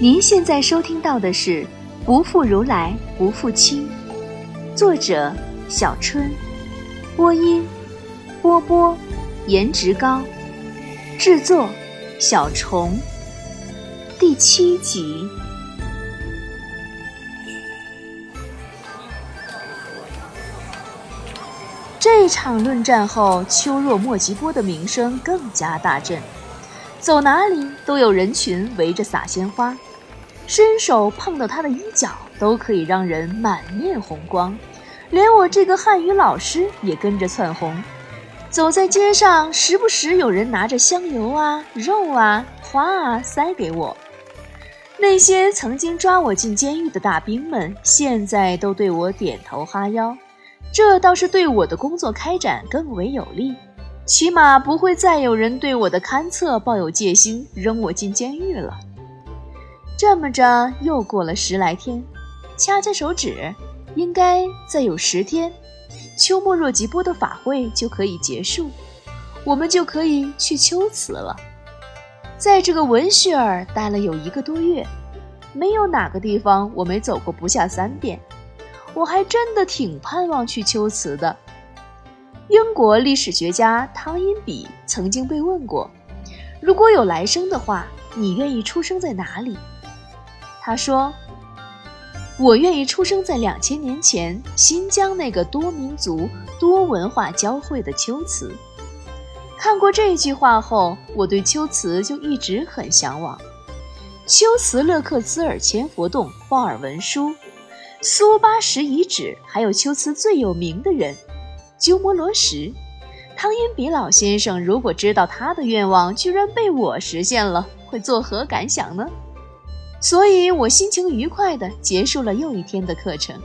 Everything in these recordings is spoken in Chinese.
您现在收听到的是《不负如来不负卿》，作者小春，播音波波，颜值高，制作小虫，第七集。这场论战后，秋若莫及波的名声更加大振，走哪里都有人群围着撒鲜花，伸手碰到他的衣角都可以让人满面红光，连我这个汉语老师也跟着窜红。走在街上，时不时有人拿着香油啊、肉啊、花啊塞给我。那些曾经抓我进监狱的大兵们，现在都对我点头哈腰。这倒是对我的工作开展更为有利，起码不会再有人对我的勘测抱有戒心，扔我进监狱了。这么着，又过了十来天，掐掐手指，应该再有十天，秋末若吉波的法会就可以结束，我们就可以去秋瓷了。在这个文雪儿待了有一个多月，没有哪个地方我没走过不下三遍。我还真的挺盼望去秋瓷的。英国历史学家汤因比曾经被问过，如果有来生的话，你愿意出生在哪里？他说：“我愿意出生在两千年前新疆那个多民族、多文化交汇的秋瓷。”看过这句话后，我对秋瓷就一直很向往。秋瓷勒克孜尔千佛洞鲍尔文书。苏巴什遗址，还有秋瓷最有名的人鸠摩罗什。汤因比老先生如果知道他的愿望居然被我实现了，会作何感想呢？所以我心情愉快地结束了又一天的课程。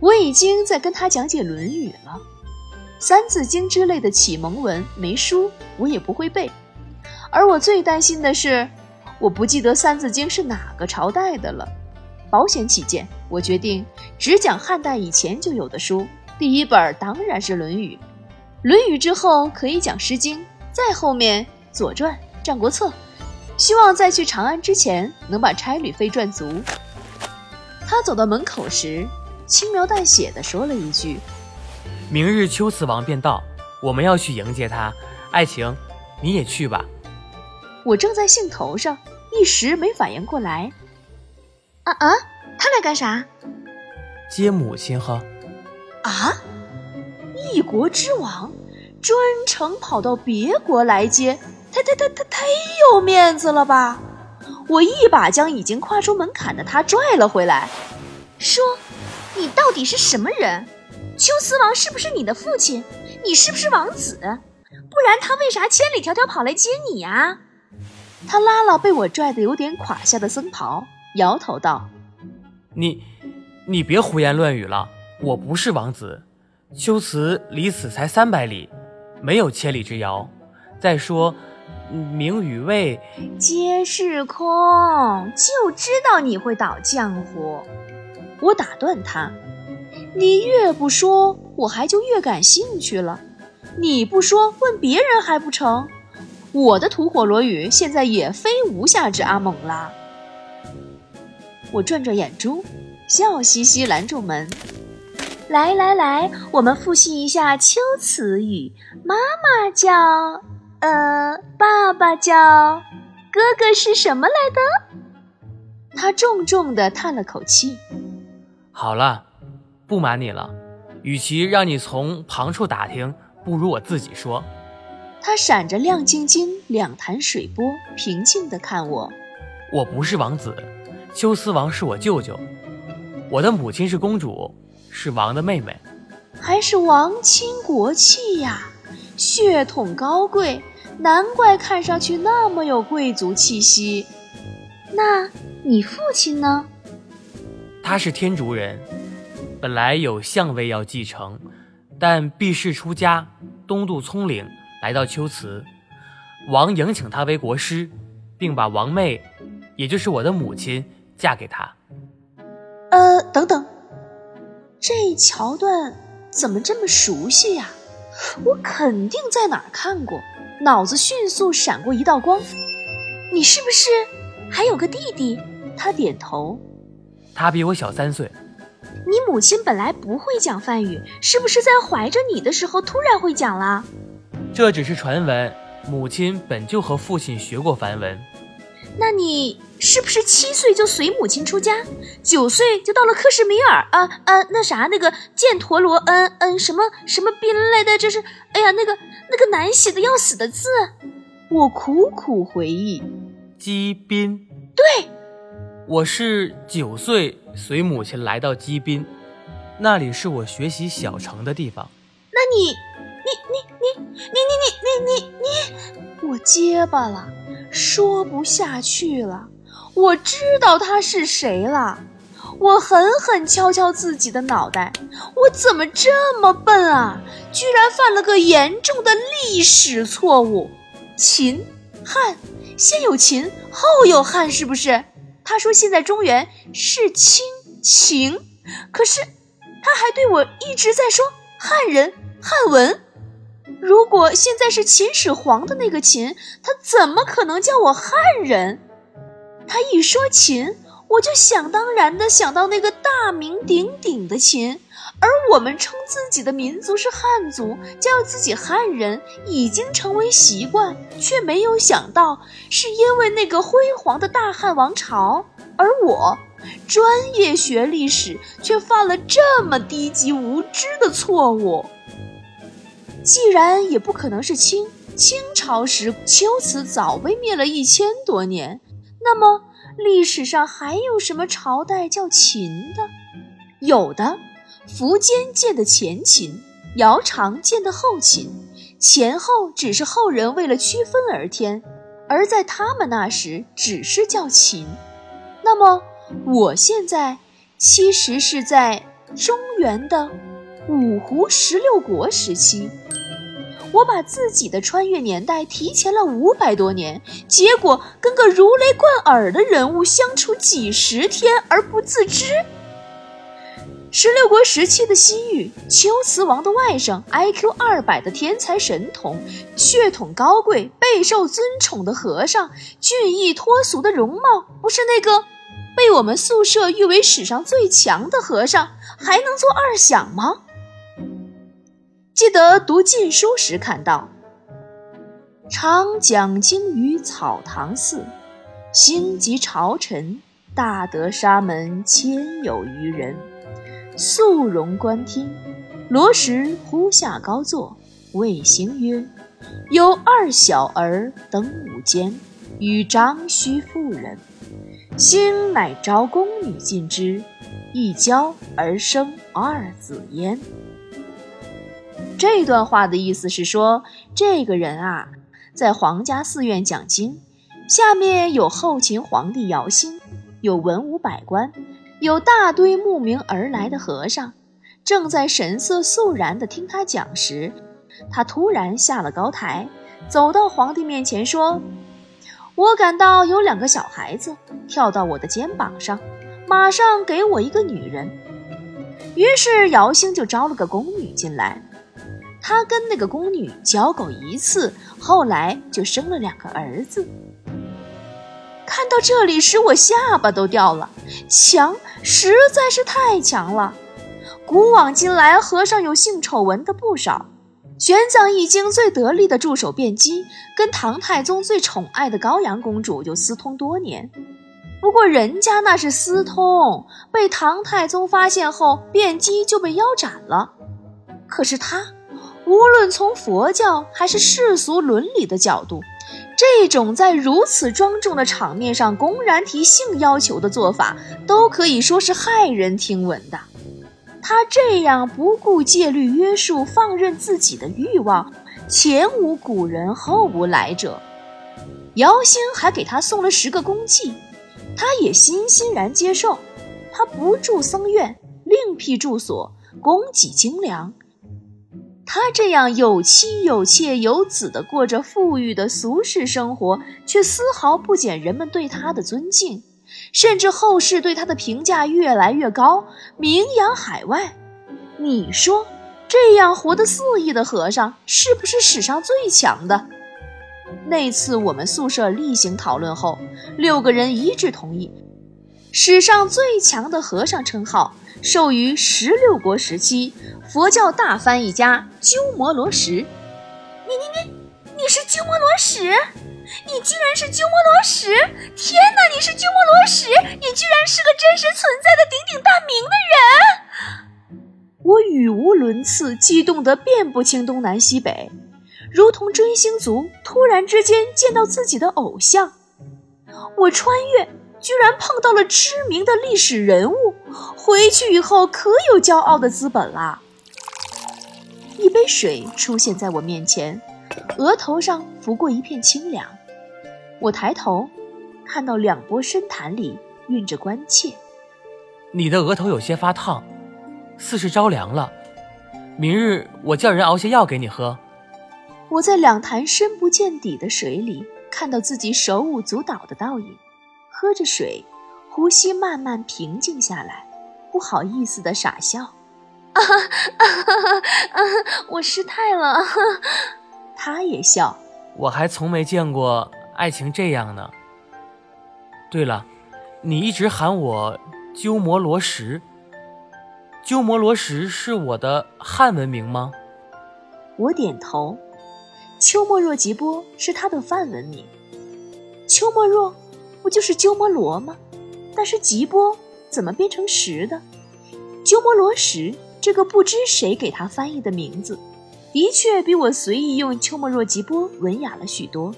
我已经在跟他讲解《论语》了，《三字经》之类的启蒙文没书，我也不会背。而我最担心的是，我不记得《三字经》是哪个朝代的了。保险起见，我决定只讲汉代以前就有的书。第一本当然是《论语》，《论语》之后可以讲《诗经》，再后面《左传》《战国策》。希望在去长安之前能把差旅费赚足。他走到门口时，轻描淡写的说了一句：“明日秋瓷王便到，我们要去迎接他。爱情，你也去吧。”我正在兴头上，一时没反应过来。啊啊！他来干啥？接母亲呵。啊！一国之王专程跑到别国来接，太太太太太有面子了吧？我一把将已经跨出门槛的他拽了回来，说：“你到底是什么人？秋瓷王是不是你的父亲？你是不是王子？不然他为啥千里迢迢跑来接你呀？”他拉了被我拽得有点垮下的僧袍。摇头道：“你，你别胡言乱语了。我不是王子，秋瓷离此才三百里，没有千里之遥。再说，名与位皆是空。就知道你会倒浆糊。”我打断他：“你越不说，我还就越感兴趣了。你不说，问别人还不成？我的吐火罗语现在也非无下之阿蒙了。”我转转眼珠，笑嘻嘻拦住门。来来来，我们复习一下秋词语。妈妈叫……呃，爸爸叫……哥哥是什么来的？他重重的叹了口气。好了，不瞒你了。与其让你从旁处打听，不如我自己说。他闪着亮晶晶两潭水波，平静地看我。我不是王子。秋思王是我舅舅，我的母亲是公主，是王的妹妹，还是王亲国戚呀，血统高贵，难怪看上去那么有贵族气息。那你父亲呢？他是天竺人，本来有相位要继承，但避世出家，东渡葱岭，来到秋瓷，王迎请他为国师，并把王妹，也就是我的母亲。嫁给他？呃，等等，这桥段怎么这么熟悉呀？我肯定在哪儿看过。脑子迅速闪过一道光，你是不是还有个弟弟？他点头。他比我小三岁。你母亲本来不会讲梵语，是不是在怀着你的时候突然会讲了？这只是传闻，母亲本就和父亲学过梵文。那你是不是七岁就随母亲出家，九岁就到了克什米尔啊啊？那啥，那个犍陀罗，嗯嗯，什么什么宾来的？这是，哎呀，那个那个难写的要死的字。我苦苦回忆，基宾。对，我是九岁随母亲来到基宾，那里是我学习小乘的地方。那你，你你你你你你你你你，我结巴了。说不下去了，我知道他是谁了。我狠狠敲敲自己的脑袋，我怎么这么笨啊？居然犯了个严重的历史错误。秦汉，先有秦，后有汉，是不是？他说现在中原是清秦，可是他还对我一直在说汉人汉文。如果现在是秦始皇的那个秦，他怎么可能叫我汉人？他一说秦，我就想当然的想到那个大名鼎鼎的秦，而我们称自己的民族是汉族，叫自己汉人，已经成为习惯，却没有想到是因为那个辉煌的大汉王朝，而我专业学历史，却犯了这么低级无知的错误。既然也不可能是清，清朝时龟兹早被灭了一千多年，那么历史上还有什么朝代叫秦的？有的，苻坚建的前秦，姚苌建的后秦，前后只是后人为了区分而添，而在他们那时只是叫秦。那么我现在其实是在中原的五胡十六国时期。我把自己的穿越年代提前了五百多年，结果跟个如雷贯耳的人物相处几十天而不自知。十六国时期的西域，龟兹王的外甥，IQ 二百的天才神童，血统高贵、备受尊崇的和尚，俊逸脱俗的容貌，不是那个被我们宿舍誉为史上最强的和尚，还能做二响吗？记得读禁书时看到，常讲经于草堂寺，星及朝臣，大德沙门千有余人，肃容观听。罗什呼下高坐，谓行曰：“有二小儿登午间，与张须妇人，星乃召宫女进之，一交而生二子焉。”这段话的意思是说，这个人啊，在皇家寺院讲经，下面有后秦皇帝姚兴，有文武百官，有大堆慕名而来的和尚，正在神色肃然地听他讲时，他突然下了高台，走到皇帝面前说：“我感到有两个小孩子跳到我的肩膀上，马上给我一个女人。”于是姚兴就招了个宫女进来。他跟那个宫女交媾一次，后来就生了两个儿子。看到这里时，我下巴都掉了，强实在是太强了。古往今来，和尚有性丑闻的不少。玄奘易经最得力的助手辩机，跟唐太宗最宠爱的高阳公主就私通多年。不过人家那是私通，被唐太宗发现后，辩机就被腰斩了。可是他。无论从佛教还是世俗伦理的角度，这种在如此庄重的场面上公然提性要求的做法，都可以说是骇人听闻的。他这样不顾戒律约束，放任自己的欲望，前无古人，后无来者。姚兴还给他送了十个公妓，他也欣欣然接受。他不住僧院，另辟住所，供给精良。他这样有妻有妾有子的过着富裕的俗世生活，却丝毫不减人们对他的尊敬，甚至后世对他的评价越来越高，名扬海外。你说，这样活得肆意的和尚是不是史上最强的？那次我们宿舍例行讨论后，六个人一致同意，史上最强的和尚称号授予十六国时期佛教大翻译家鸠摩罗什。你你你，你是鸠摩罗什？你居然是鸠摩罗什！天哪，你是鸠摩罗什！你居然是个真实存在的鼎鼎大名的人！我语无伦次，激动得辨不清东南西北，如同追星族突然之间见到自己的偶像。我穿越，居然碰到了知名的历史人物，回去以后可有骄傲的资本啦！一杯水出现在我面前，额头上拂过一片清凉。我抬头，看到两波深潭里蕴着关切。你的额头有些发烫，似是着凉了。明日我叫人熬些药给你喝。我在两潭深不见底的水里。看到自己手舞足蹈的倒影，喝着水，呼吸慢慢平静下来，不好意思的傻笑。啊哈，我失态了。他也笑。我还从没见过爱情这样呢。对了，你一直喊我鸠摩罗什。鸠摩罗什是我的汉文名吗？我点头。秋莫若吉波是他的梵文名，秋莫若不就是鸠摩罗吗？但是吉波怎么变成石的？鸠摩罗什这个不知谁给他翻译的名字，的确比我随意用鸠摩若吉波文雅了许多。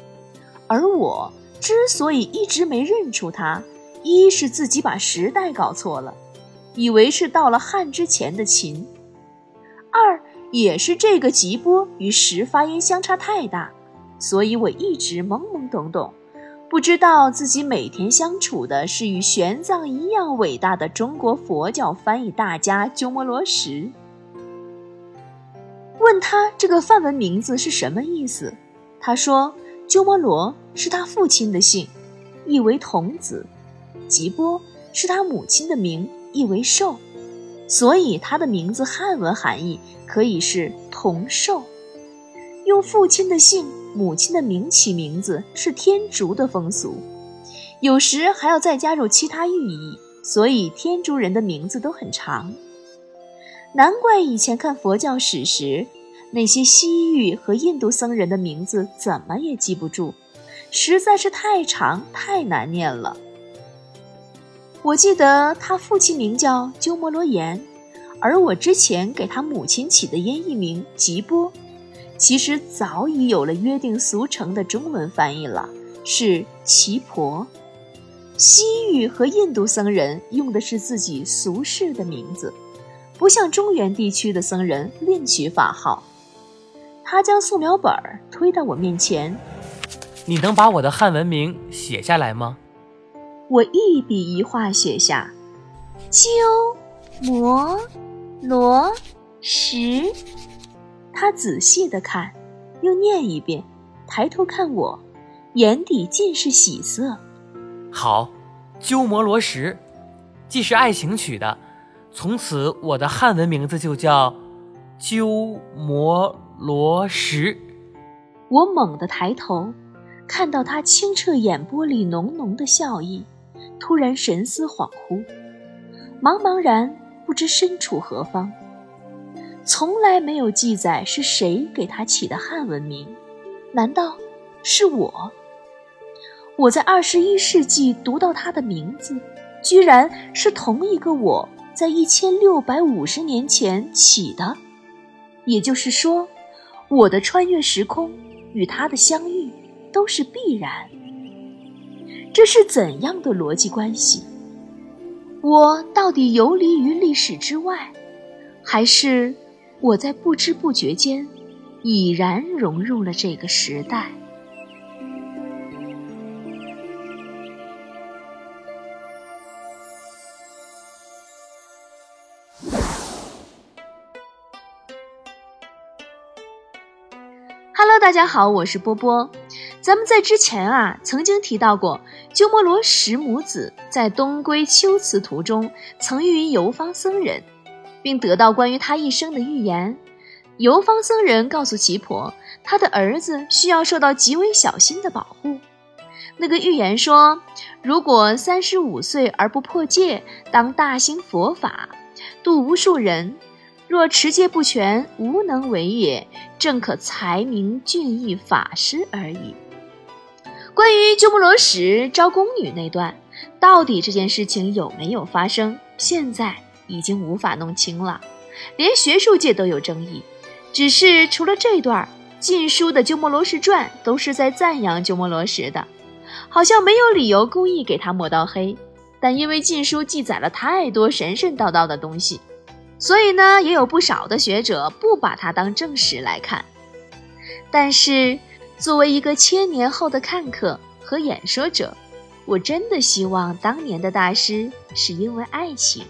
而我之所以一直没认出他，一是自己把时代搞错了，以为是到了汉之前的秦；二。也是这个吉波与石发音相差太大，所以我一直懵懵懂懂，不知道自己每天相处的是与玄奘一样伟大的中国佛教翻译大家鸠摩罗什。问他这个梵文名字是什么意思，他说鸠摩罗是他父亲的姓，意为童子；吉波是他母亲的名，意为寿。所以他的名字汉文含义可以是同寿，用父亲的姓、母亲的名起名字是天竺的风俗，有时还要再加入其他寓意，所以天竺人的名字都很长。难怪以前看佛教史时，那些西域和印度僧人的名字怎么也记不住，实在是太长太难念了。我记得他父亲名叫鸠摩罗炎，而我之前给他母亲起的音译名吉波，其实早已有了约定俗成的中文翻译了，是奇婆。西域和印度僧人用的是自己俗世的名字，不像中原地区的僧人另取法号。他将素描本推到我面前，你能把我的汉文名写下来吗？我一笔一画写下：鸠摩罗什。他仔细的看，又念一遍，抬头看我，眼底尽是喜色。好，鸠摩罗什，既是爱情取的，从此我的汉文名字就叫鸠摩罗什。我猛地抬头，看到他清澈眼波里浓浓的笑意。突然神思恍惚，茫茫然不知身处何方。从来没有记载是谁给他起的汉文名，难道是我？我在二十一世纪读到他的名字，居然是同一个我在一千六百五十年前起的。也就是说，我的穿越时空与他的相遇都是必然。这是怎样的逻辑关系？我到底游离于历史之外，还是我在不知不觉间已然融入了这个时代？Hello，大家好，我是波波。咱们在之前啊，曾经提到过鸠摩罗什母子在东归秋辞途中曾遇游方僧人，并得到关于他一生的预言。游方僧人告诉奇婆，他的儿子需要受到极为小心的保护。那个预言说，如果三十五岁而不破戒，当大兴佛法，度无数人；若持戒不全，无能为也，正可才名俊逸法师而已。关于鸠摩罗什招宫女那段，到底这件事情有没有发生，现在已经无法弄清了，连学术界都有争议。只是除了这段，《晋书》的鸠摩罗什传都是在赞扬鸠摩罗什的。好像没有理由故意给他抹到黑，但因为《禁书》记载了太多神神叨叨的东西，所以呢，也有不少的学者不把它当正史来看。但是，作为一个千年后的看客和演说者，我真的希望当年的大师是因为爱情。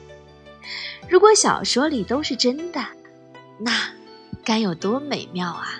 如果小说里都是真的，那该有多美妙啊！